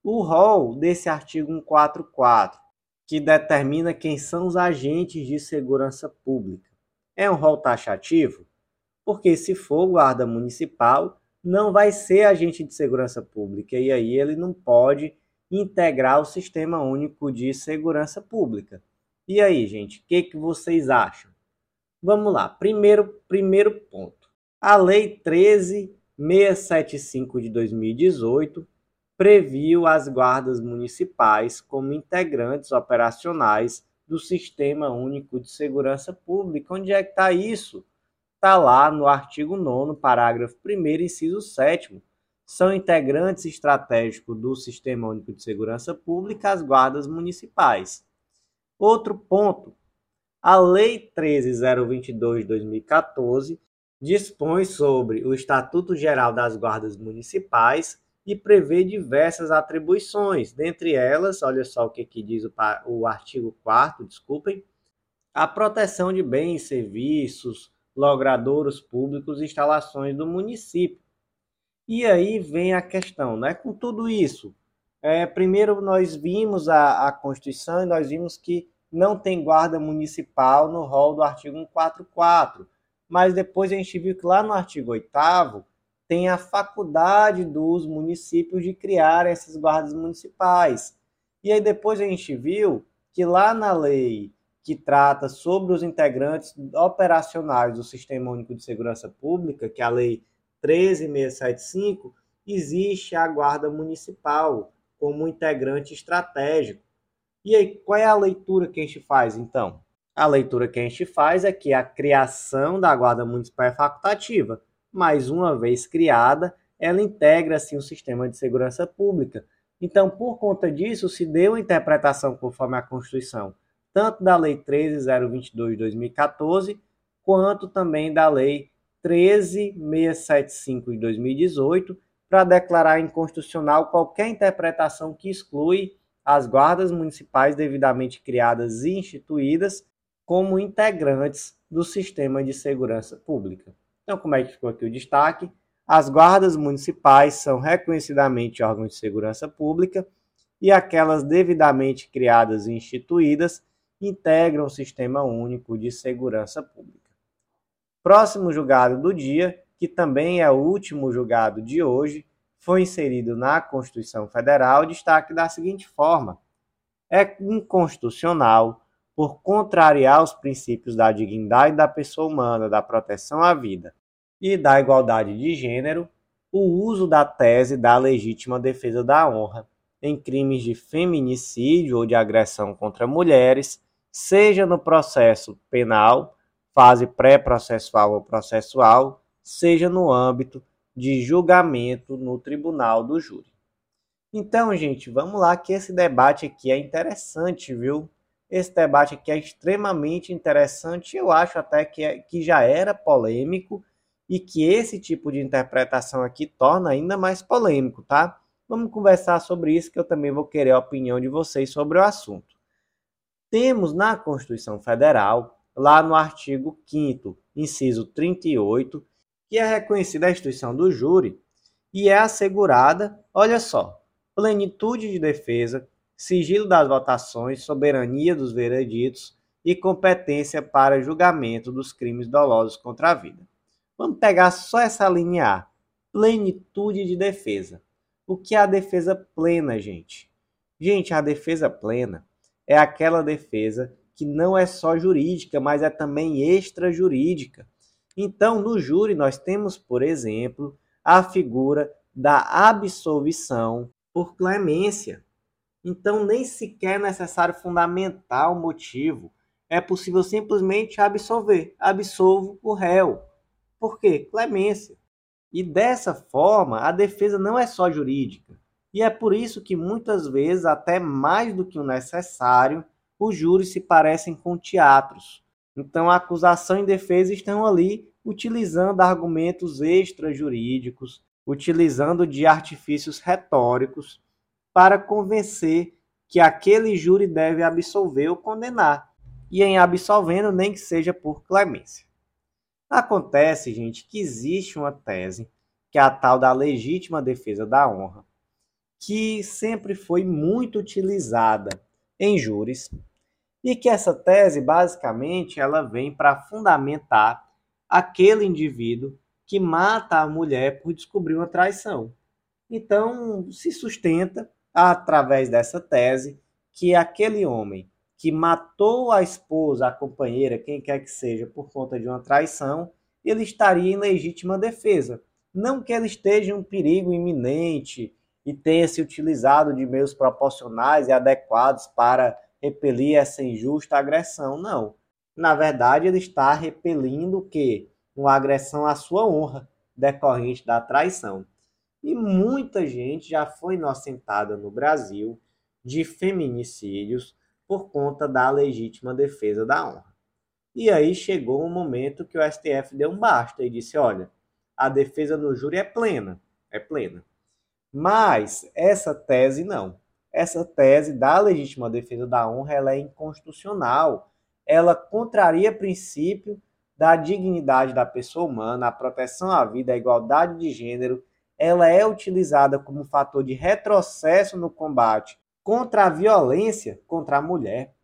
S1: o rol desse artigo 144, que determina quem são os agentes de segurança pública, é um rol taxativo? Porque se for guarda municipal, não vai ser agente de segurança pública e aí ele não pode integrar o Sistema Único de Segurança Pública. E aí, gente, o que, que vocês acham? Vamos lá. Primeiro, primeiro ponto. A Lei 13675 de 2018 previu as guardas municipais como integrantes operacionais do Sistema Único de Segurança Pública. Onde é que está isso? Está lá no artigo 9, parágrafo 1, inciso 7. São integrantes estratégicos do Sistema Único de Segurança Pública as guardas municipais. Outro ponto a Lei 13022 de 2014 dispõe sobre o Estatuto Geral das Guardas Municipais e prevê diversas atribuições, dentre elas, olha só o que, que diz o, o artigo 4 desculpem, a proteção de bens, serviços, logradouros públicos e instalações do município. E aí vem a questão, né? Com tudo isso, é, primeiro nós vimos a, a Constituição e nós vimos que não tem guarda municipal no rol do artigo 144. Mas depois a gente viu que lá no artigo 8 tem a faculdade dos municípios de criar essas guardas municipais. E aí depois a gente viu que lá na lei que trata sobre os integrantes operacionais do Sistema Único de Segurança Pública, que é a lei 13675, existe a guarda municipal como integrante estratégico. E aí, qual é a leitura que a gente faz, então? A leitura que a gente faz é que a criação da Guarda Municipal é facultativa, mas uma vez criada, ela integra assim o sistema de segurança pública, Então, por conta disso, se deu a interpretação conforme a Constituição, tanto da Lei 13022 de 2014, quanto também da Lei 13675 de 2018, para declarar inconstitucional qualquer interpretação que exclui as guardas municipais devidamente criadas e instituídas como integrantes do sistema de segurança pública. Então, como é que ficou aqui o destaque? As guardas municipais são reconhecidamente órgãos de segurança pública e aquelas devidamente criadas e instituídas integram o Sistema Único de Segurança Pública. Próximo julgado do dia, que também é o último julgado de hoje, foi inserido na Constituição Federal, destaque da seguinte forma: é inconstitucional, por contrariar os princípios da dignidade da pessoa humana, da proteção à vida e da igualdade de gênero, o uso da tese da legítima defesa da honra em crimes de feminicídio ou de agressão contra mulheres, seja no processo penal, fase pré-processual ou processual, seja no âmbito de julgamento no tribunal do júri. Então, gente, vamos lá que esse debate aqui é interessante, viu? Esse debate aqui é extremamente interessante. Eu acho até que, é, que já era polêmico e que esse tipo de interpretação aqui torna ainda mais polêmico, tá? Vamos conversar sobre isso que eu também vou querer a opinião de vocês sobre o assunto. Temos na Constituição Federal, lá no artigo 5 inciso 38, que é reconhecida a instituição do júri e é assegurada, olha só, plenitude de defesa, sigilo das votações, soberania dos vereditos e competência para julgamento dos crimes dolosos contra a vida. Vamos pegar só essa linha A, plenitude de defesa. O que é a defesa plena, gente? Gente, a defesa plena é aquela defesa que não é só jurídica, mas é também extrajurídica. Então, no júri, nós temos, por exemplo, a figura da absolvição por clemência. Então, nem sequer é necessário fundamentar o motivo. É possível simplesmente absolver. Absolvo o réu. Por quê? Clemência. E dessa forma, a defesa não é só jurídica. E é por isso que muitas vezes, até mais do que o necessário, os júris se parecem com teatros. Então, a acusação e defesa estão ali utilizando argumentos extrajurídicos, utilizando de artifícios retóricos para convencer que aquele júri deve absolver ou condenar, e em absolvendo nem que seja por clemência. Acontece, gente, que existe uma tese, que é a tal da legítima defesa da honra, que sempre foi muito utilizada em júris e que essa tese basicamente ela vem para fundamentar aquele indivíduo que mata a mulher por descobrir uma traição. Então, se sustenta através dessa tese que aquele homem que matou a esposa, a companheira, quem quer que seja, por conta de uma traição, ele estaria em legítima defesa. Não que ele esteja em um perigo iminente e tenha se utilizado de meios proporcionais e adequados para repelir essa injusta agressão, não. Na verdade, ele está repelindo o quê? Uma agressão à sua honra, decorrente da traição. E muita gente já foi inocentada no Brasil de feminicídios por conta da legítima defesa da honra. E aí chegou um momento que o STF deu um basta e disse: olha, a defesa no júri é plena, é plena. Mas essa tese não essa tese da legítima defesa da honra ela é inconstitucional. Ela contraria princípio da dignidade da pessoa humana, a proteção à vida, a igualdade de gênero. Ela é utilizada como fator de retrocesso no combate contra a violência contra a mulher.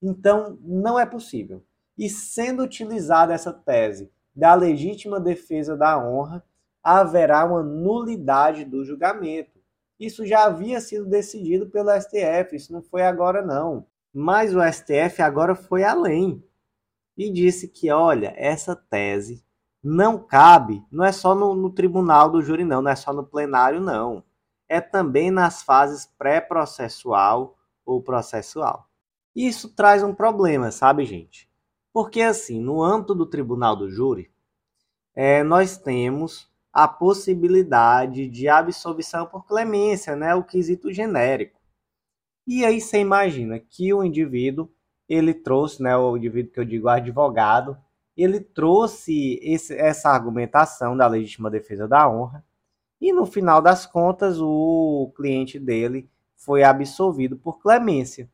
S1: Então, não é possível. E sendo utilizada essa tese da legítima defesa da honra, haverá uma nulidade do julgamento. Isso já havia sido decidido pelo STF, isso não foi agora não. Mas o STF agora foi além e disse que, olha, essa tese não cabe, não é só no, no tribunal do júri, não, não é só no plenário, não. É também nas fases pré-processual ou processual. Isso traz um problema, sabe, gente? Porque, assim, no âmbito do tribunal do júri, é, nós temos a possibilidade de absolvição por clemência, né, o quesito genérico. E aí você imagina que o indivíduo, ele trouxe, né, o indivíduo que eu digo advogado, ele trouxe esse, essa argumentação da legítima defesa da honra, e no final das contas o cliente dele foi absolvido por clemência.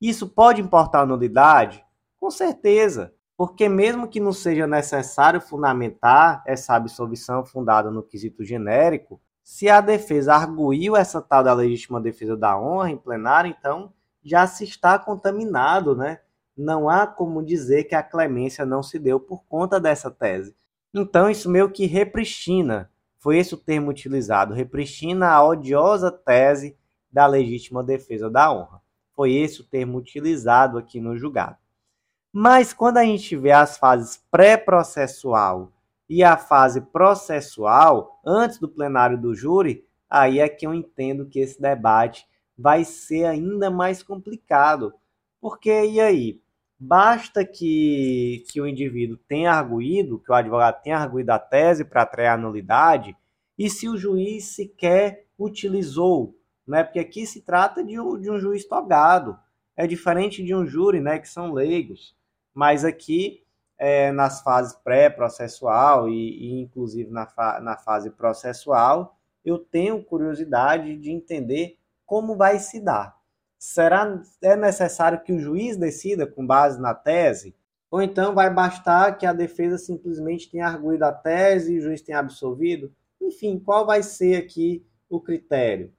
S1: Isso pode importar nulidade? Com certeza, porque mesmo que não seja necessário fundamentar essa absolvição fundada no quesito genérico, se a defesa arguiu essa tal da legítima defesa da honra em plenário, então já se está contaminado, né? Não há como dizer que a clemência não se deu por conta dessa tese. Então isso meio que repristina, foi esse o termo utilizado, repristina a odiosa tese da legítima defesa da honra. Foi esse o termo utilizado aqui no julgado. Mas quando a gente vê as fases pré-processual e a fase processual, antes do plenário do júri, aí é que eu entendo que esse debate vai ser ainda mais complicado. Porque, e aí? Basta que, que o indivíduo tenha arguído, que o advogado tenha arguído a tese para atrair a nulidade, e se o juiz sequer utilizou né? Porque aqui se trata de um, de um juiz togado, é diferente de um júri, né? Que são leigos, mas aqui é, nas fases pré-processual e, e, inclusive na, fa na fase processual, eu tenho curiosidade de entender como vai se dar. Será é necessário que o juiz decida com base na tese? Ou então vai bastar que a defesa simplesmente tenha arguído a tese e o juiz tenha absolvido? Enfim, qual vai ser aqui o critério?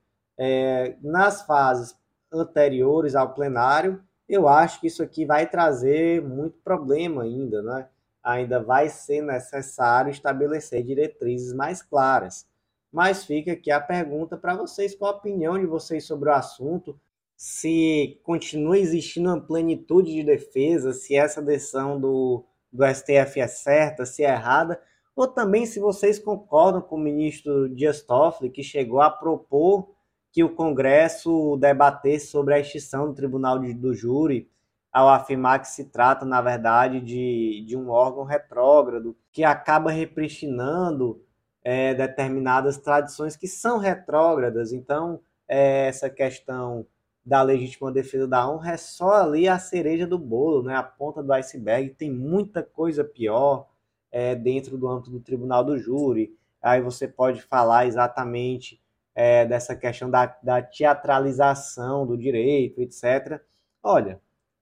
S1: é, nas fases anteriores ao plenário, eu acho que isso aqui vai trazer muito problema ainda, né? Ainda vai ser necessário estabelecer diretrizes mais claras. Mas fica aqui a pergunta para vocês, qual a opinião de vocês sobre o assunto, se continua existindo uma plenitude de defesa, se essa decisão do, do STF é certa, se é errada, ou também se vocês concordam com o ministro Dias Toffoli, que chegou a propor que o Congresso debatesse sobre a extinção do Tribunal de, do Júri, ao afirmar que se trata, na verdade, de, de um órgão retrógrado que acaba repristinando é, determinadas tradições que são retrógradas. Então, é, essa questão da legítima defesa da honra é só ali a cereja do bolo, né? a ponta do iceberg. Tem muita coisa pior é, dentro do âmbito do Tribunal do Júri. Aí você pode falar exatamente é, dessa questão da, da teatralização do direito, etc. Olha,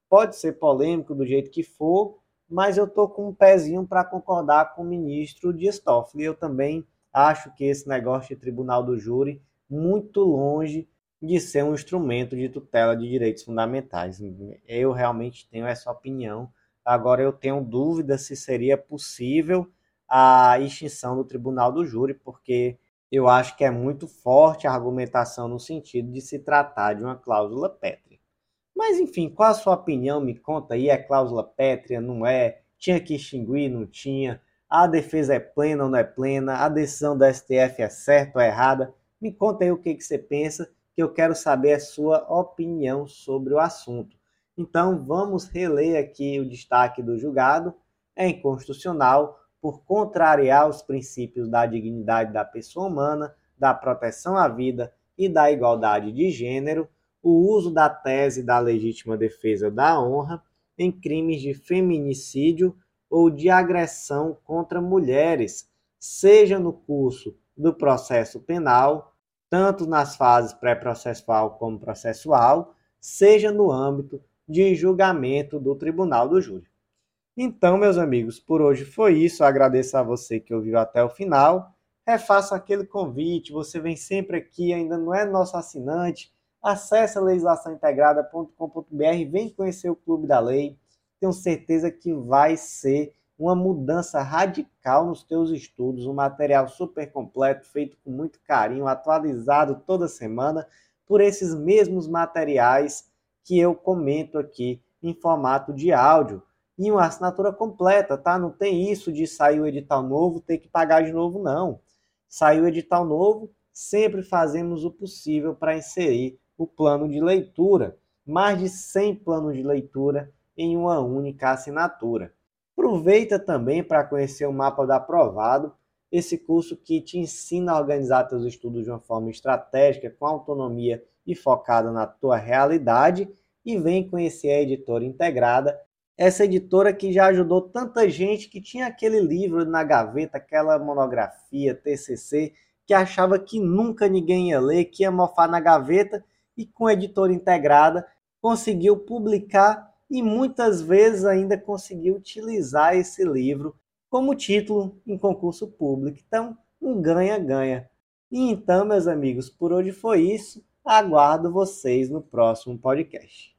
S1: pode ser polêmico do jeito que for, mas eu estou com um pezinho para concordar com o ministro Dias Toffoli. Eu também acho que esse negócio de tribunal do júri muito longe de ser um instrumento de tutela de direitos fundamentais. Eu realmente tenho essa opinião. Agora eu tenho dúvida se seria possível a extinção do tribunal do júri, porque eu acho que é muito forte a argumentação no sentido de se tratar de uma cláusula pétrea. Mas enfim, qual a sua opinião? Me conta aí, é cláusula pétrea, não é? Tinha que extinguir, não tinha? A defesa é plena ou não é plena? A decisão do STF é certa ou errada? Me conta aí o que, que você pensa, que eu quero saber a sua opinião sobre o assunto. Então vamos reler aqui o destaque do julgado. É inconstitucional por contrariar os princípios da dignidade da pessoa humana, da proteção à vida e da igualdade de gênero, o uso da tese da legítima defesa da honra em crimes de feminicídio ou de agressão contra mulheres, seja no curso do processo penal, tanto nas fases pré-processual como processual, seja no âmbito de julgamento do tribunal do júri. Então, meus amigos, por hoje foi isso. Agradeço a você que ouviu até o final. Refaço aquele convite. Você vem sempre aqui, ainda não é nosso assinante. Acesse legislaçãointegrada.com.br, vem conhecer o Clube da Lei. Tenho certeza que vai ser uma mudança radical nos teus estudos, um material super completo, feito com muito carinho, atualizado toda semana por esses mesmos materiais que eu comento aqui em formato de áudio e uma assinatura completa, tá? Não tem isso de sair o edital novo, ter que pagar de novo, não. Saiu o edital novo, sempre fazemos o possível para inserir o plano de leitura. Mais de 100 planos de leitura em uma única assinatura. Aproveita também para conhecer o mapa do aprovado. esse curso que te ensina a organizar teus estudos de uma forma estratégica, com autonomia e focada na tua realidade. E vem conhecer a editora integrada, essa editora que já ajudou tanta gente que tinha aquele livro na gaveta, aquela monografia, TCC, que achava que nunca ninguém ia ler, que ia mofar na gaveta, e com a editora integrada conseguiu publicar e muitas vezes ainda conseguiu utilizar esse livro como título em concurso público. Então, um ganha-ganha. E então, meus amigos, por hoje foi isso. Aguardo vocês no próximo podcast.